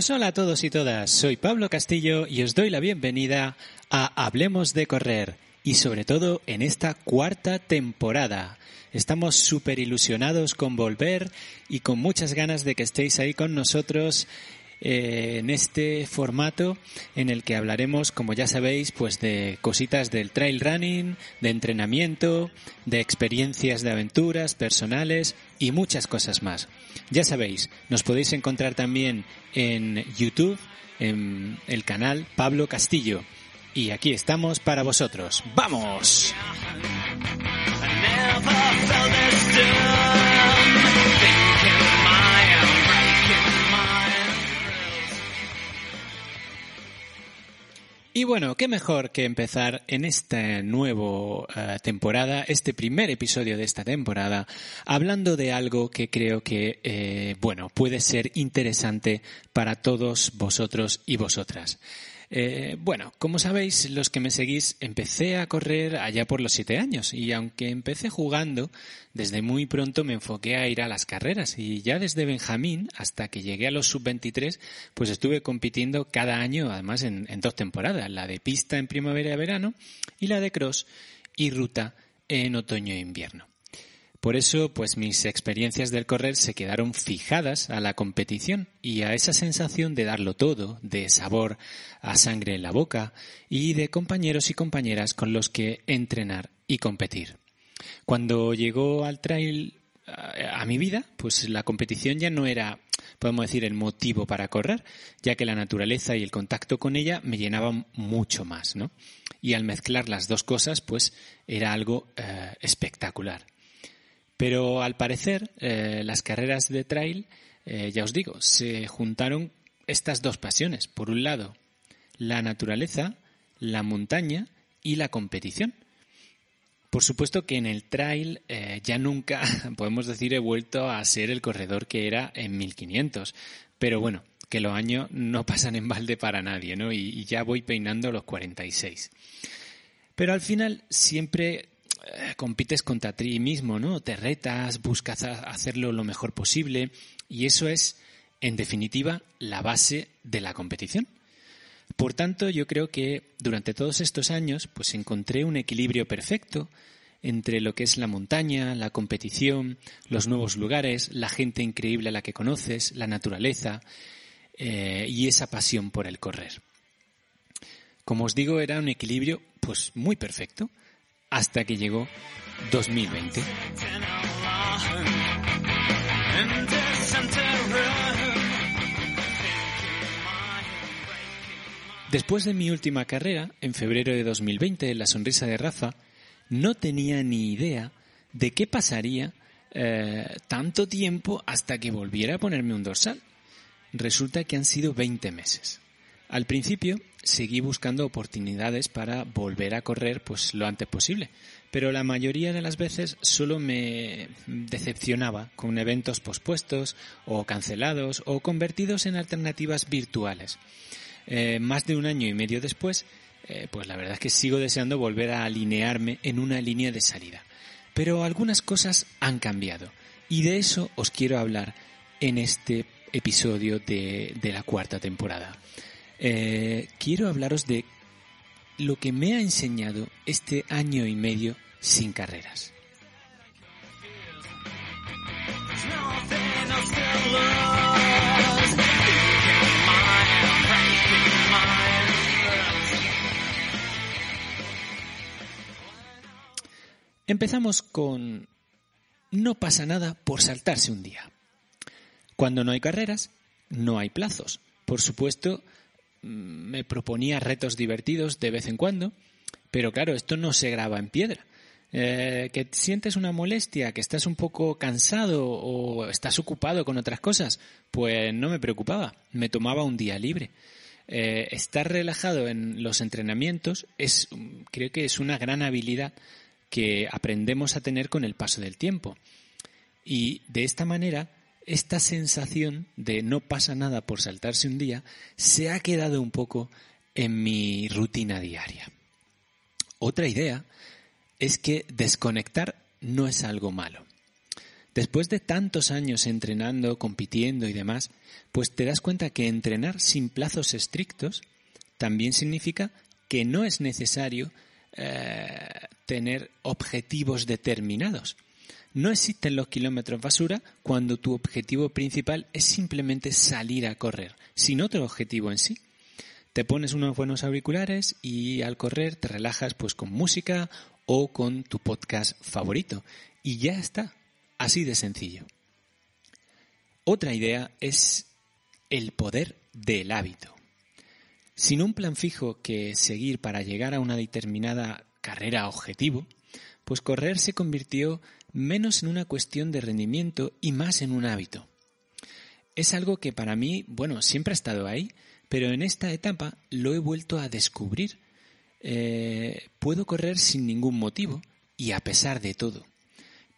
Pues hola a todos y todas, soy Pablo Castillo y os doy la bienvenida a Hablemos de Correr y sobre todo en esta cuarta temporada. Estamos súper ilusionados con volver y con muchas ganas de que estéis ahí con nosotros eh, en este formato en el que hablaremos, como ya sabéis, pues de cositas del trail running, de entrenamiento, de experiencias de aventuras personales y muchas cosas más. Ya sabéis, nos podéis encontrar también en YouTube, en el canal Pablo Castillo. Y aquí estamos para vosotros. ¡Vamos! Y bueno, qué mejor que empezar en esta nueva eh, temporada, este primer episodio de esta temporada, hablando de algo que creo que, eh, bueno, puede ser interesante para todos vosotros y vosotras. Eh, bueno, como sabéis, los que me seguís, empecé a correr allá por los siete años. Y aunque empecé jugando, desde muy pronto me enfoqué a ir a las carreras. Y ya desde Benjamín hasta que llegué a los sub-23, pues estuve compitiendo cada año, además en, en dos temporadas, la de pista en primavera y verano y la de cross y ruta en otoño e invierno. Por eso, pues mis experiencias del correr se quedaron fijadas a la competición y a esa sensación de darlo todo, de sabor a sangre en la boca y de compañeros y compañeras con los que entrenar y competir. Cuando llegó al trail a, mi vida, pues la competición ya no era, podemos decir, el motivo para correr, ya que la naturaleza y el contacto con ella me llenaban mucho más, ¿no? Y al mezclar las dos cosas, pues era algo eh, espectacular. Pero al parecer, eh, las carreras de trail, eh, ya os digo, se juntaron estas dos pasiones. Por un lado, la naturaleza, la montaña y la competición. Por supuesto que en el trail eh, ya nunca, podemos decir, he vuelto a ser el corredor que era en 1500. Pero bueno, que los años no pasan en balde para nadie, ¿no? Y, y ya voy peinando los 46. Pero al final siempre eh, compites contra ti mismo, ¿no? Te retas, buscas hacerlo lo mejor posible y eso es, en definitiva, la base de la competición. Por tanto, yo creo que durante todos estos años, pues encontré un equilibrio perfecto entre lo que es la montaña, la competición, los nuevos lugares, la gente increíble a la que conoces, la naturaleza eh, y esa pasión por el correr. Como os digo, era un equilibrio pues muy perfecto hasta que llegó 2020. Después de mi última carrera, en febrero de 2020, en La Sonrisa de Rafa, no tenía ni idea de qué pasaría eh, tanto tiempo hasta que volviera a ponerme un dorsal. Resulta que han sido 20 meses. Al principio seguí buscando oportunidades para volver a correr pues lo antes posible, pero la mayoría de las veces solo me decepcionaba con eventos pospuestos o cancelados o convertidos en alternativas virtuales. Eh, más de un año y medio después, eh, pues la verdad es que sigo deseando volver a alinearme en una línea de salida. Pero algunas cosas han cambiado y de eso os quiero hablar en este episodio de la cuarta temporada. Eh, quiero hablaros de lo que me ha enseñado este año y medio sin carreras. Empezamos con no pasa nada por saltarse un día. Cuando no hay carreras, no hay plazos. Por supuesto, me proponía retos divertidos de vez en cuando, pero claro, esto no se graba en piedra. Eh, que sientes una molestia, que estás un poco cansado o estás ocupado con otras cosas, pues no me preocupaba, me tomaba un día libre. Eh, estar relajado en los entrenamientos es, creo que es una gran habilidad que aprendemos a tener con el paso del tiempo. Y de esta manera, esta sensación de no pasa nada por saltarse un día se ha quedado un poco en mi rutina diaria. Otra idea es que desconectar no es algo malo. Después de tantos años entrenando, compitiendo y demás, pues te das cuenta que entrenar sin plazos estrictos también significa que no es necesario eh, tener objetivos determinados. No existen los kilómetros basura cuando tu objetivo principal es simplemente salir a correr, sin otro objetivo en sí. Te pones unos buenos auriculares y al correr te relajas pues con música o con tu podcast favorito. Y ya está, así de sencillo. Otra idea es el poder del hábito. Sin un plan fijo que seguir para llegar a una determinada carrera objetivo, pues correr se convirtió menos en una cuestión de rendimiento y más en un hábito. Es algo que para mí, bueno, siempre ha estado ahí, pero en esta etapa lo he vuelto a descubrir eh, puedo correr sin ningún motivo y a pesar de todo.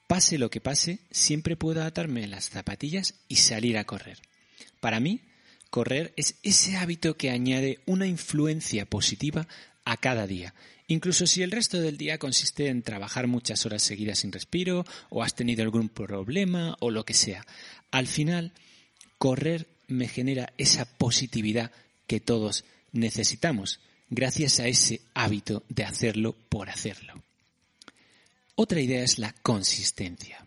Pase lo que pase, siempre puedo atarme las zapatillas y salir a correr. Para mí, correr es ese hábito que añade una influencia positiva a cada día, incluso si el resto del día consiste en trabajar muchas horas seguidas sin respiro o has tenido algún problema o lo que sea. Al final, correr me genera esa positividad que todos necesitamos gracias a ese hábito de hacerlo por hacerlo. Otra idea es la consistencia.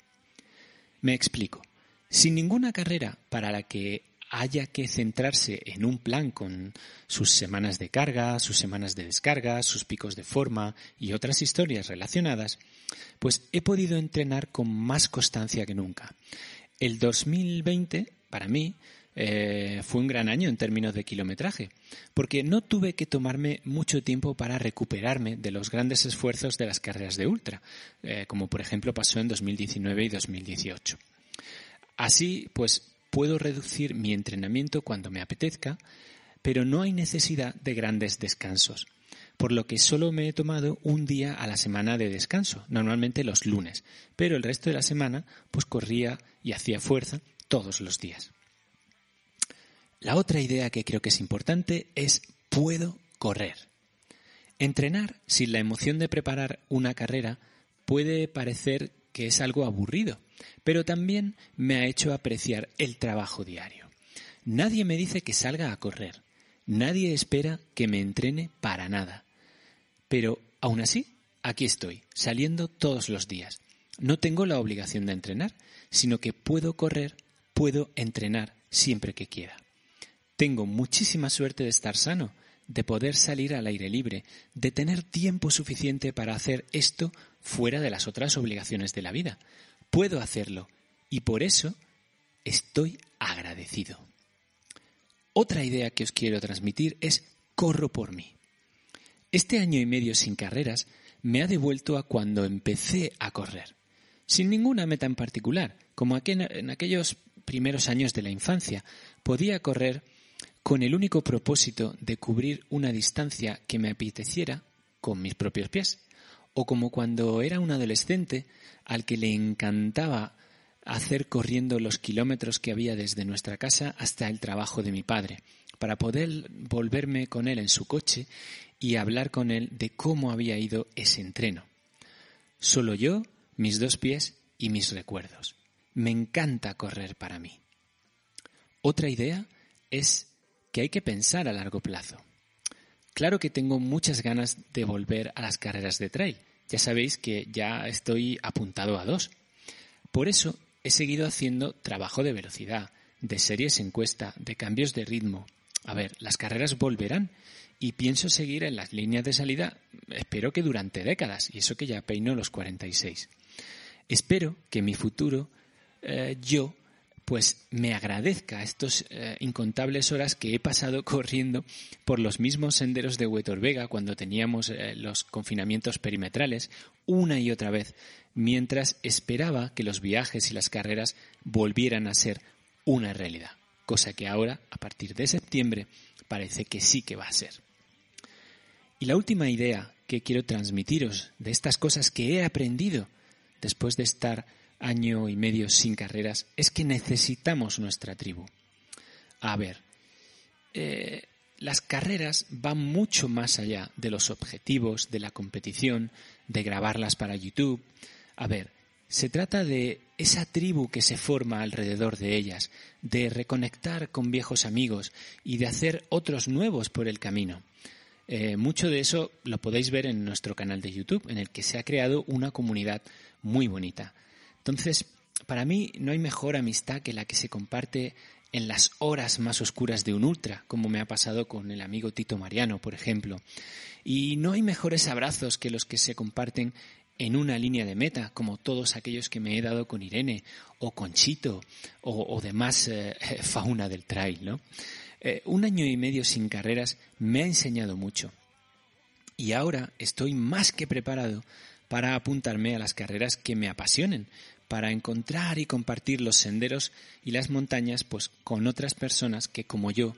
Me explico. Sin ninguna carrera para la que haya que centrarse en un plan con sus semanas de carga, sus semanas de descarga, sus picos de forma y otras historias relacionadas, pues he podido entrenar con más constancia que nunca. El 2020, para mí, eh, fue un gran año en términos de kilometraje, porque no tuve que tomarme mucho tiempo para recuperarme de los grandes esfuerzos de las carreras de ultra, eh, como por ejemplo pasó en 2019 y 2018. Así, pues puedo reducir mi entrenamiento cuando me apetezca, pero no hay necesidad de grandes descansos, por lo que solo me he tomado un día a la semana de descanso, normalmente los lunes, pero el resto de la semana pues corría y hacía fuerza todos los días. La otra idea que creo que es importante es puedo correr. Entrenar sin la emoción de preparar una carrera puede parecer que es algo aburrido, pero también me ha hecho apreciar el trabajo diario. Nadie me dice que salga a correr, nadie espera que me entrene para nada. Pero aún así, aquí estoy, saliendo todos los días. No tengo la obligación de entrenar, sino que puedo correr, puedo entrenar siempre que quiera. Tengo muchísima suerte de estar sano, de poder salir al aire libre, de tener tiempo suficiente para hacer esto fuera de las otras obligaciones de la vida. Puedo hacerlo y por eso estoy agradecido. Otra idea que os quiero transmitir es corro por mí. Este año y medio sin carreras me ha devuelto a cuando empecé a correr, sin ninguna meta en particular, como en aquellos primeros años de la infancia. Podía correr con el único propósito de cubrir una distancia que me apeteciera con mis propios pies, o como cuando era un adolescente al que le encantaba hacer corriendo los kilómetros que había desde nuestra casa hasta el trabajo de mi padre, para poder volverme con él en su coche y hablar con él de cómo había ido ese entreno. Solo yo, mis dos pies y mis recuerdos. Me encanta correr para mí. Otra idea es que hay que pensar a largo plazo. Claro que tengo muchas ganas de volver a las carreras de trail. Ya sabéis que ya estoy apuntado a dos. Por eso he seguido haciendo trabajo de velocidad, de series encuesta, de cambios de ritmo. A ver, las carreras volverán y pienso seguir en las líneas de salida, espero que durante décadas, y eso que ya peino los 46. Espero que mi futuro eh, yo pues me agradezca estas eh, incontables horas que he pasado corriendo por los mismos senderos de Huetor Vega cuando teníamos eh, los confinamientos perimetrales una y otra vez, mientras esperaba que los viajes y las carreras volvieran a ser una realidad, cosa que ahora, a partir de septiembre, parece que sí que va a ser. Y la última idea que quiero transmitiros de estas cosas que he aprendido después de estar año y medio sin carreras es que necesitamos nuestra tribu. A ver, eh, las carreras van mucho más allá de los objetivos, de la competición, de grabarlas para YouTube. A ver, se trata de esa tribu que se forma alrededor de ellas, de reconectar con viejos amigos y de hacer otros nuevos por el camino. Eh, mucho de eso lo podéis ver en nuestro canal de YouTube, en el que se ha creado una comunidad muy bonita. Entonces, para mí no hay mejor amistad que la que se comparte en las horas más oscuras de un ultra, como me ha pasado con el amigo Tito Mariano, por ejemplo. Y no hay mejores abrazos que los que se comparten en una línea de meta, como todos aquellos que me he dado con Irene o con Chito o, demás eh, fauna del trail, ¿no? Eh, un año y medio sin carreras me ha enseñado mucho. Y ahora estoy más que preparado para apuntarme a las carreras que me apasionen, para encontrar y compartir los senderos y las montañas pues con otras personas que como yo,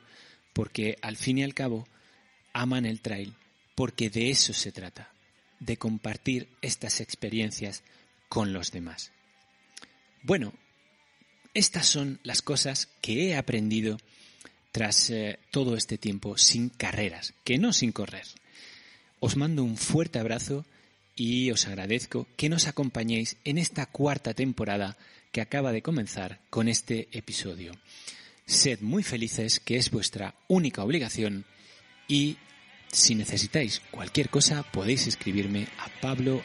porque al fin y al cabo aman el trail, porque de eso se trata, de compartir estas experiencias con los demás. Bueno, estas son las cosas que he aprendido tras eh, todo este tiempo sin carreras, que no sin correr. Os mando un fuerte abrazo y os agradezco que nos acompañéis en esta cuarta temporada que acaba de comenzar con este episodio. Sed muy felices, que es vuestra única obligación, y si necesitáis cualquier cosa podéis escribirme a pablo